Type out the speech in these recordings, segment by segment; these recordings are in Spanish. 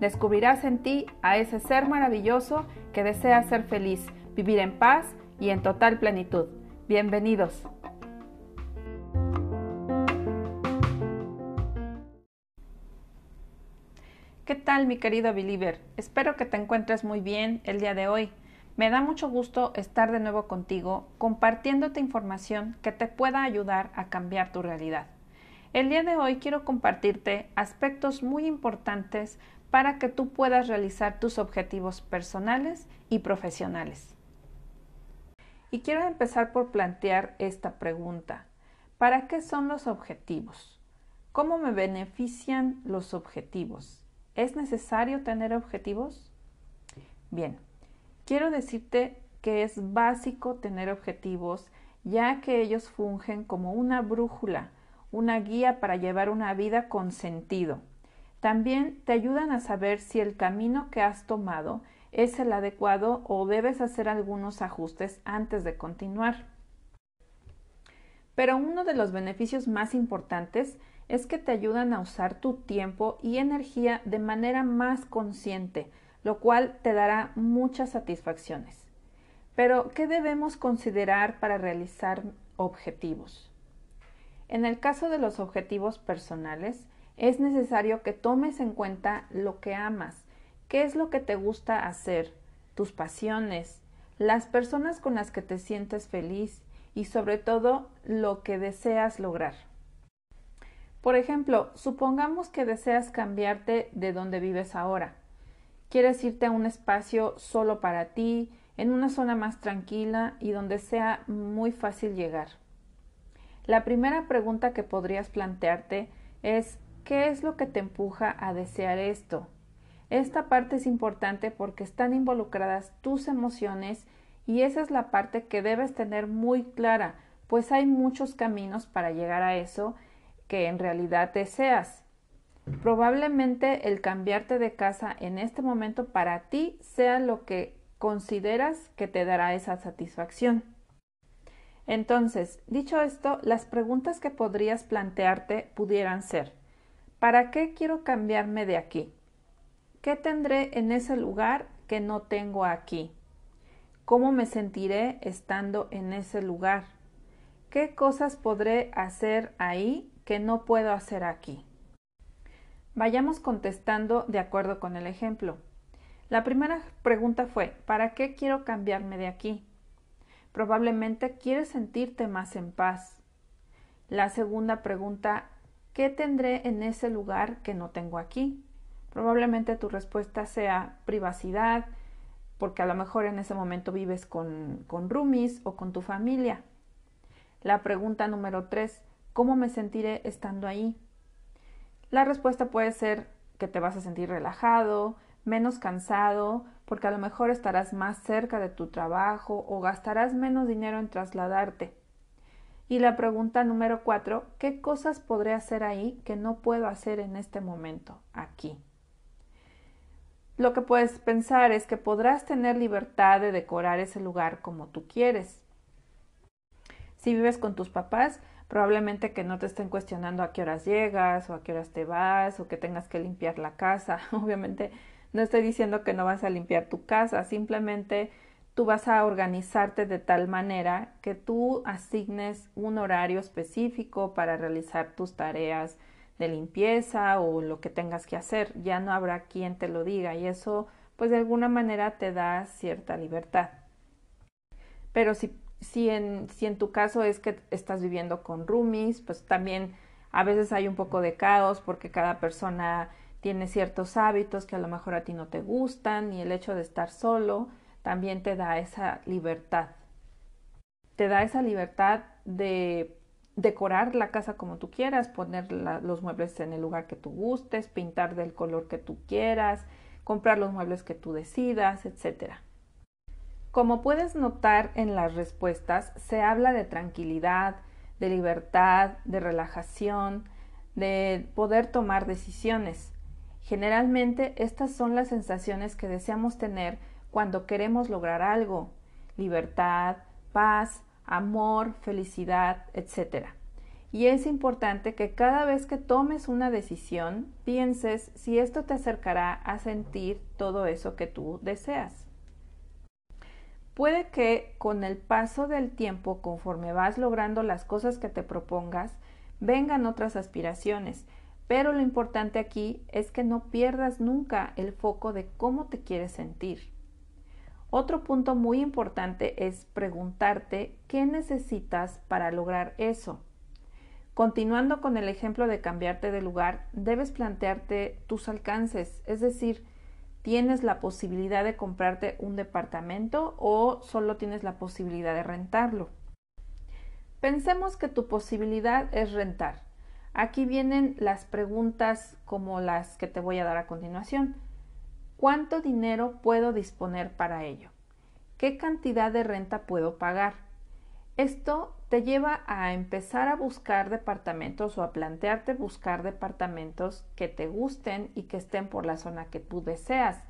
Descubrirás en ti a ese ser maravilloso que desea ser feliz, vivir en paz y en total plenitud. Bienvenidos. ¿Qué tal mi querido Believer? Espero que te encuentres muy bien el día de hoy. Me da mucho gusto estar de nuevo contigo compartiéndote información que te pueda ayudar a cambiar tu realidad. El día de hoy quiero compartirte aspectos muy importantes para que tú puedas realizar tus objetivos personales y profesionales. Y quiero empezar por plantear esta pregunta. ¿Para qué son los objetivos? ¿Cómo me benefician los objetivos? ¿Es necesario tener objetivos? Bien, quiero decirte que es básico tener objetivos ya que ellos fungen como una brújula, una guía para llevar una vida con sentido. También te ayudan a saber si el camino que has tomado es el adecuado o debes hacer algunos ajustes antes de continuar. Pero uno de los beneficios más importantes es que te ayudan a usar tu tiempo y energía de manera más consciente, lo cual te dará muchas satisfacciones. Pero, ¿qué debemos considerar para realizar objetivos? En el caso de los objetivos personales, es necesario que tomes en cuenta lo que amas, qué es lo que te gusta hacer, tus pasiones, las personas con las que te sientes feliz y sobre todo lo que deseas lograr. Por ejemplo, supongamos que deseas cambiarte de donde vives ahora. Quieres irte a un espacio solo para ti, en una zona más tranquila y donde sea muy fácil llegar. La primera pregunta que podrías plantearte es ¿qué es lo que te empuja a desear esto? Esta parte es importante porque están involucradas tus emociones y esa es la parte que debes tener muy clara, pues hay muchos caminos para llegar a eso que en realidad deseas. Probablemente el cambiarte de casa en este momento para ti sea lo que consideras que te dará esa satisfacción. Entonces, dicho esto, las preguntas que podrías plantearte pudieran ser ¿Para qué quiero cambiarme de aquí? ¿Qué tendré en ese lugar que no tengo aquí? ¿Cómo me sentiré estando en ese lugar? ¿Qué cosas podré hacer ahí que no puedo hacer aquí? Vayamos contestando de acuerdo con el ejemplo. La primera pregunta fue, ¿para qué quiero cambiarme de aquí? Probablemente quieres sentirte más en paz. La segunda pregunta, ¿qué tendré en ese lugar que no tengo aquí? Probablemente tu respuesta sea privacidad, porque a lo mejor en ese momento vives con, con roomies o con tu familia. La pregunta número tres, ¿cómo me sentiré estando ahí? La respuesta puede ser que te vas a sentir relajado, menos cansado, porque a lo mejor estarás más cerca de tu trabajo o gastarás menos dinero en trasladarte. Y la pregunta número cuatro, ¿qué cosas podré hacer ahí que no puedo hacer en este momento, aquí? Lo que puedes pensar es que podrás tener libertad de decorar ese lugar como tú quieres. Si vives con tus papás, probablemente que no te estén cuestionando a qué horas llegas o a qué horas te vas o que tengas que limpiar la casa. Obviamente no estoy diciendo que no vas a limpiar tu casa, simplemente tú vas a organizarte de tal manera que tú asignes un horario específico para realizar tus tareas de limpieza o lo que tengas que hacer. Ya no habrá quien te lo diga y eso pues de alguna manera te da cierta libertad. Pero si, si, en, si en tu caso es que estás viviendo con roomies, pues también a veces hay un poco de caos porque cada persona tiene ciertos hábitos que a lo mejor a ti no te gustan y el hecho de estar solo también te da esa libertad. Te da esa libertad de decorar la casa como tú quieras, poner los muebles en el lugar que tú gustes, pintar del color que tú quieras, comprar los muebles que tú decidas, etc. Como puedes notar en las respuestas, se habla de tranquilidad, de libertad, de relajación, de poder tomar decisiones. Generalmente estas son las sensaciones que deseamos tener cuando queremos lograr algo, libertad, paz, amor, felicidad, etc. Y es importante que cada vez que tomes una decisión, pienses si esto te acercará a sentir todo eso que tú deseas. Puede que con el paso del tiempo, conforme vas logrando las cosas que te propongas, vengan otras aspiraciones, pero lo importante aquí es que no pierdas nunca el foco de cómo te quieres sentir. Otro punto muy importante es preguntarte qué necesitas para lograr eso. Continuando con el ejemplo de cambiarte de lugar, debes plantearte tus alcances, es decir, ¿tienes la posibilidad de comprarte un departamento o solo tienes la posibilidad de rentarlo? Pensemos que tu posibilidad es rentar. Aquí vienen las preguntas como las que te voy a dar a continuación. ¿Cuánto dinero puedo disponer para ello? ¿Qué cantidad de renta puedo pagar? Esto te lleva a empezar a buscar departamentos o a plantearte buscar departamentos que te gusten y que estén por la zona que tú deseas.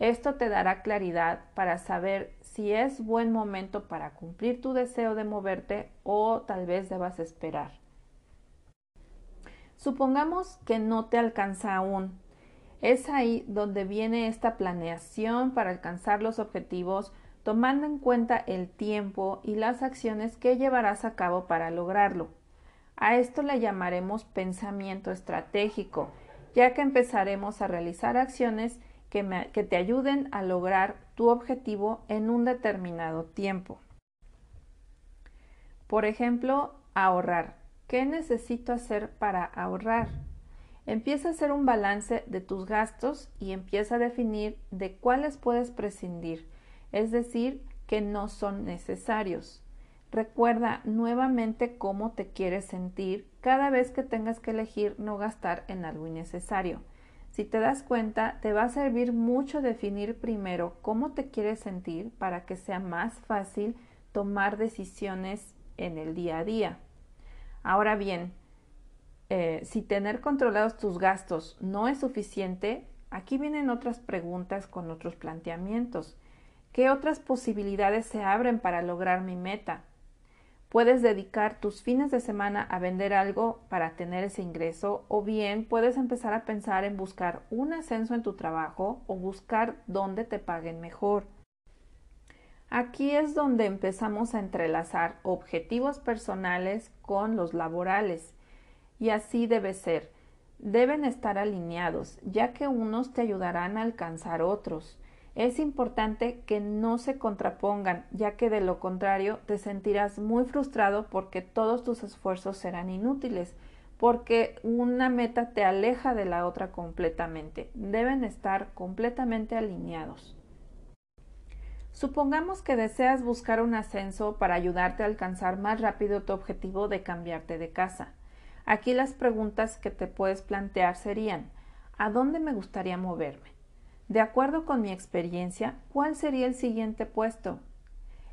Esto te dará claridad para saber si es buen momento para cumplir tu deseo de moverte o tal vez debas esperar. Supongamos que no te alcanza aún es ahí donde viene esta planeación para alcanzar los objetivos, tomando en cuenta el tiempo y las acciones que llevarás a cabo para lograrlo. A esto le llamaremos pensamiento estratégico, ya que empezaremos a realizar acciones que, que te ayuden a lograr tu objetivo en un determinado tiempo. Por ejemplo, ahorrar. ¿Qué necesito hacer para ahorrar? Empieza a hacer un balance de tus gastos y empieza a definir de cuáles puedes prescindir, es decir, que no son necesarios. Recuerda nuevamente cómo te quieres sentir cada vez que tengas que elegir no gastar en algo innecesario. Si te das cuenta, te va a servir mucho definir primero cómo te quieres sentir para que sea más fácil tomar decisiones en el día a día. Ahora bien, eh, si tener controlados tus gastos no es suficiente, aquí vienen otras preguntas con otros planteamientos. ¿Qué otras posibilidades se abren para lograr mi meta? Puedes dedicar tus fines de semana a vender algo para tener ese ingreso o bien puedes empezar a pensar en buscar un ascenso en tu trabajo o buscar dónde te paguen mejor. Aquí es donde empezamos a entrelazar objetivos personales con los laborales y así debe ser. Deben estar alineados, ya que unos te ayudarán a alcanzar otros. Es importante que no se contrapongan, ya que de lo contrario te sentirás muy frustrado porque todos tus esfuerzos serán inútiles, porque una meta te aleja de la otra completamente. Deben estar completamente alineados. Supongamos que deseas buscar un ascenso para ayudarte a alcanzar más rápido tu objetivo de cambiarte de casa. Aquí las preguntas que te puedes plantear serían ¿A dónde me gustaría moverme? De acuerdo con mi experiencia, ¿cuál sería el siguiente puesto?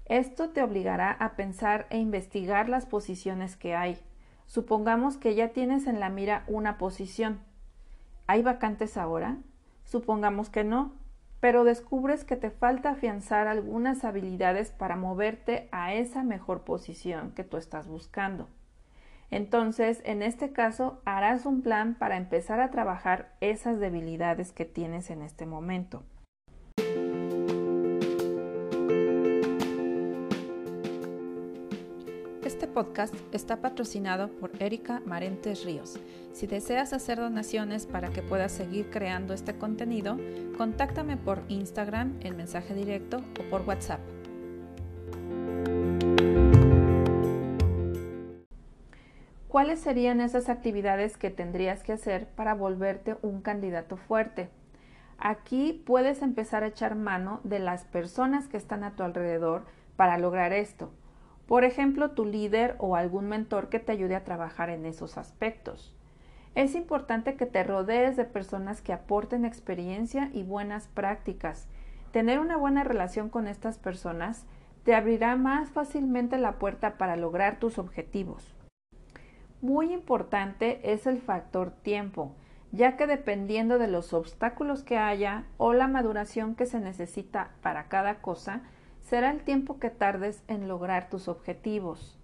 Esto te obligará a pensar e investigar las posiciones que hay. Supongamos que ya tienes en la mira una posición. ¿Hay vacantes ahora? Supongamos que no, pero descubres que te falta afianzar algunas habilidades para moverte a esa mejor posición que tú estás buscando. Entonces, en este caso, harás un plan para empezar a trabajar esas debilidades que tienes en este momento. podcast está patrocinado por Erika Marentes Ríos. Si deseas hacer donaciones para que puedas seguir creando este contenido, contáctame por Instagram, en mensaje directo o por WhatsApp. ¿Cuáles serían esas actividades que tendrías que hacer para volverte un candidato fuerte? Aquí puedes empezar a echar mano de las personas que están a tu alrededor para lograr esto. Por ejemplo, tu líder o algún mentor que te ayude a trabajar en esos aspectos. Es importante que te rodees de personas que aporten experiencia y buenas prácticas. Tener una buena relación con estas personas te abrirá más fácilmente la puerta para lograr tus objetivos. Muy importante es el factor tiempo, ya que dependiendo de los obstáculos que haya o la maduración que se necesita para cada cosa, será el tiempo que tardes en lograr tus objetivos.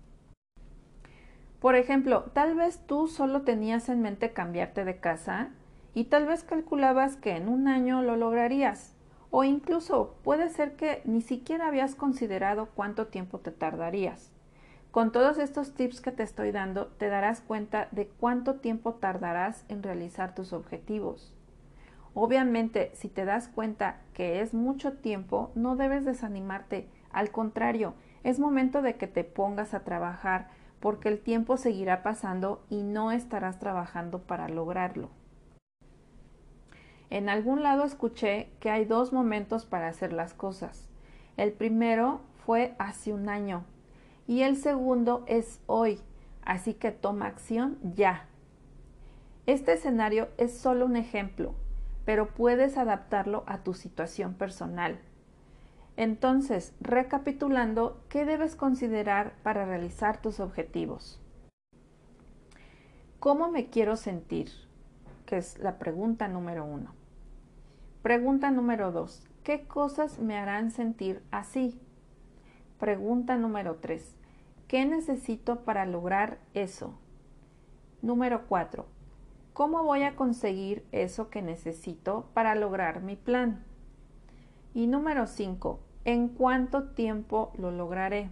Por ejemplo, tal vez tú solo tenías en mente cambiarte de casa y tal vez calculabas que en un año lo lograrías, o incluso puede ser que ni siquiera habías considerado cuánto tiempo te tardarías. Con todos estos tips que te estoy dando, te darás cuenta de cuánto tiempo tardarás en realizar tus objetivos. Obviamente, si te das cuenta que es mucho tiempo, no debes desanimarte. Al contrario, es momento de que te pongas a trabajar porque el tiempo seguirá pasando y no estarás trabajando para lograrlo. En algún lado escuché que hay dos momentos para hacer las cosas. El primero fue hace un año y el segundo es hoy, así que toma acción ya. Este escenario es solo un ejemplo, pero puedes adaptarlo a tu situación personal. Entonces, recapitulando, ¿qué debes considerar para realizar tus objetivos? ¿Cómo me quiero sentir? Que es la pregunta número uno. Pregunta número dos. ¿Qué cosas me harán sentir así? Pregunta número 3. ¿Qué necesito para lograr eso? Número 4. ¿Cómo voy a conseguir eso que necesito para lograr mi plan? Y número 5. ¿En cuánto tiempo lo lograré?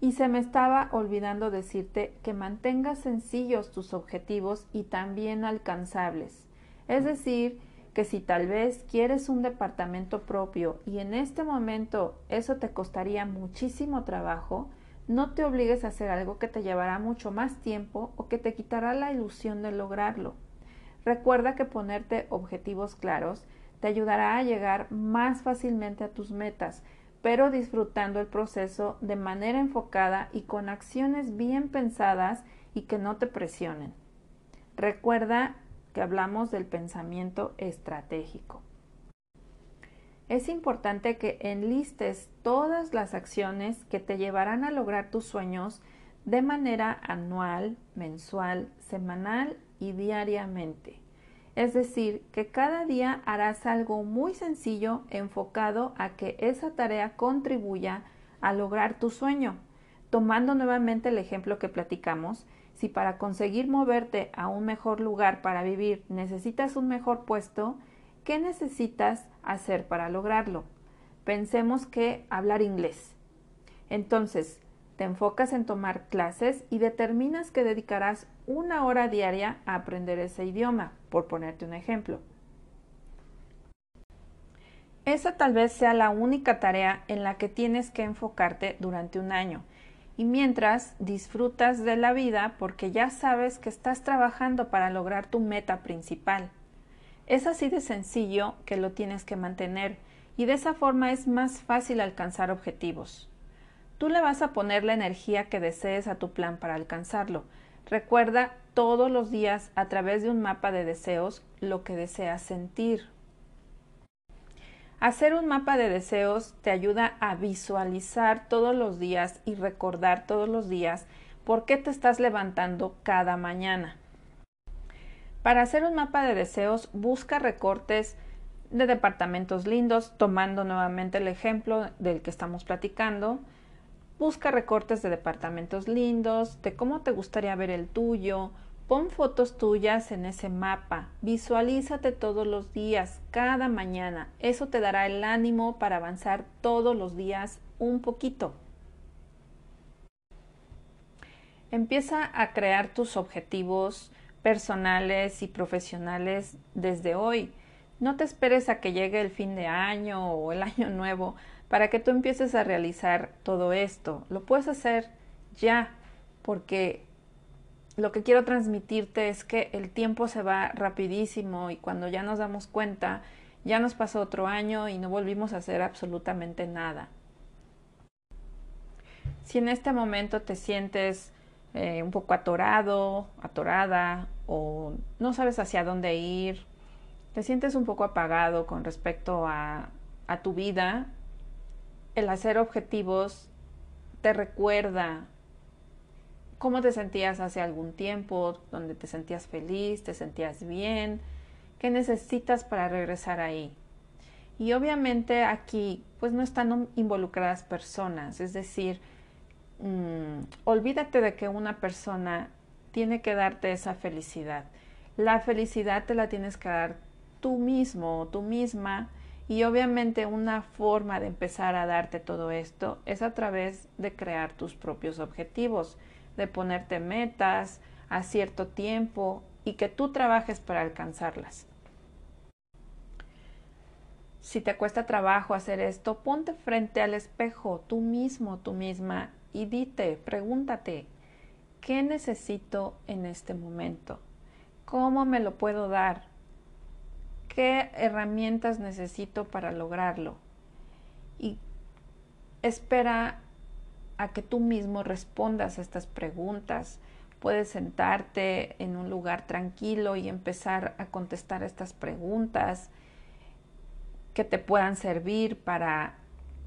Y se me estaba olvidando decirte que mantengas sencillos tus objetivos y también alcanzables. Es decir, que si tal vez quieres un departamento propio y en este momento eso te costaría muchísimo trabajo, no te obligues a hacer algo que te llevará mucho más tiempo o que te quitará la ilusión de lograrlo. Recuerda que ponerte objetivos claros te ayudará a llegar más fácilmente a tus metas, pero disfrutando el proceso de manera enfocada y con acciones bien pensadas y que no te presionen. Recuerda hablamos del pensamiento estratégico. Es importante que enlistes todas las acciones que te llevarán a lograr tus sueños de manera anual, mensual, semanal y diariamente. Es decir, que cada día harás algo muy sencillo enfocado a que esa tarea contribuya a lograr tu sueño. Tomando nuevamente el ejemplo que platicamos, si para conseguir moverte a un mejor lugar para vivir necesitas un mejor puesto, ¿qué necesitas hacer para lograrlo? Pensemos que hablar inglés. Entonces, te enfocas en tomar clases y determinas que dedicarás una hora diaria a aprender ese idioma, por ponerte un ejemplo. Esa tal vez sea la única tarea en la que tienes que enfocarte durante un año y mientras disfrutas de la vida porque ya sabes que estás trabajando para lograr tu meta principal. Es así de sencillo que lo tienes que mantener y de esa forma es más fácil alcanzar objetivos. Tú le vas a poner la energía que desees a tu plan para alcanzarlo. Recuerda todos los días a través de un mapa de deseos lo que deseas sentir. Hacer un mapa de deseos te ayuda a visualizar todos los días y recordar todos los días por qué te estás levantando cada mañana. Para hacer un mapa de deseos, busca recortes de departamentos lindos, tomando nuevamente el ejemplo del que estamos platicando. Busca recortes de departamentos lindos, de cómo te gustaría ver el tuyo, Pon fotos tuyas en ese mapa, visualízate todos los días, cada mañana. Eso te dará el ánimo para avanzar todos los días un poquito. Empieza a crear tus objetivos personales y profesionales desde hoy. No te esperes a que llegue el fin de año o el año nuevo para que tú empieces a realizar todo esto. Lo puedes hacer ya, porque lo que quiero transmitirte es que el tiempo se va rapidísimo y cuando ya nos damos cuenta, ya nos pasó otro año y no volvimos a hacer absolutamente nada. Si en este momento te sientes eh, un poco atorado, atorada o no sabes hacia dónde ir, te sientes un poco apagado con respecto a, a tu vida, el hacer objetivos te recuerda cómo te sentías hace algún tiempo, donde te sentías feliz, te sentías bien, qué necesitas para regresar ahí. Y obviamente aquí pues no están involucradas personas, es decir, mmm, olvídate de que una persona tiene que darte esa felicidad. La felicidad te la tienes que dar tú mismo o tú misma y obviamente una forma de empezar a darte todo esto es a través de crear tus propios objetivos, de ponerte metas a cierto tiempo y que tú trabajes para alcanzarlas. Si te cuesta trabajo hacer esto, ponte frente al espejo, tú mismo, tú misma, y dite, pregúntate, ¿qué necesito en este momento? ¿Cómo me lo puedo dar? ¿Qué herramientas necesito para lograrlo? Y espera a que tú mismo respondas a estas preguntas. Puedes sentarte en un lugar tranquilo y empezar a contestar estas preguntas que te puedan servir para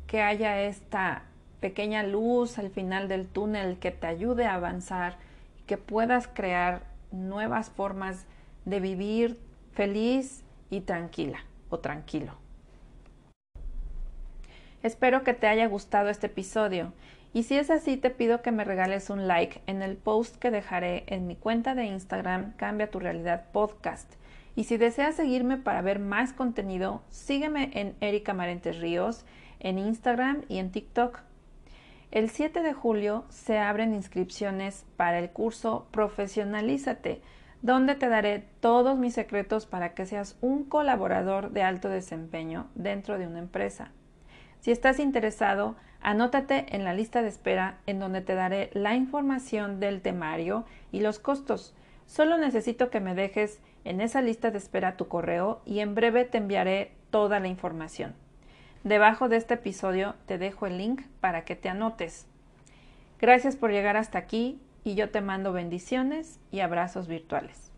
que haya esta pequeña luz al final del túnel que te ayude a avanzar y que puedas crear nuevas formas de vivir feliz y tranquila o tranquilo. Espero que te haya gustado este episodio y si es así te pido que me regales un like en el post que dejaré en mi cuenta de Instagram Cambia tu realidad podcast y si deseas seguirme para ver más contenido, sígueme en Erika Marentes Ríos, en Instagram y en TikTok. El 7 de julio se abren inscripciones para el curso Profesionalízate, donde te daré todos mis secretos para que seas un colaborador de alto desempeño dentro de una empresa. Si estás interesado, anótate en la lista de espera en donde te daré la información del temario y los costos. Solo necesito que me dejes en esa lista de espera tu correo y en breve te enviaré toda la información. Debajo de este episodio te dejo el link para que te anotes. Gracias por llegar hasta aquí y yo te mando bendiciones y abrazos virtuales.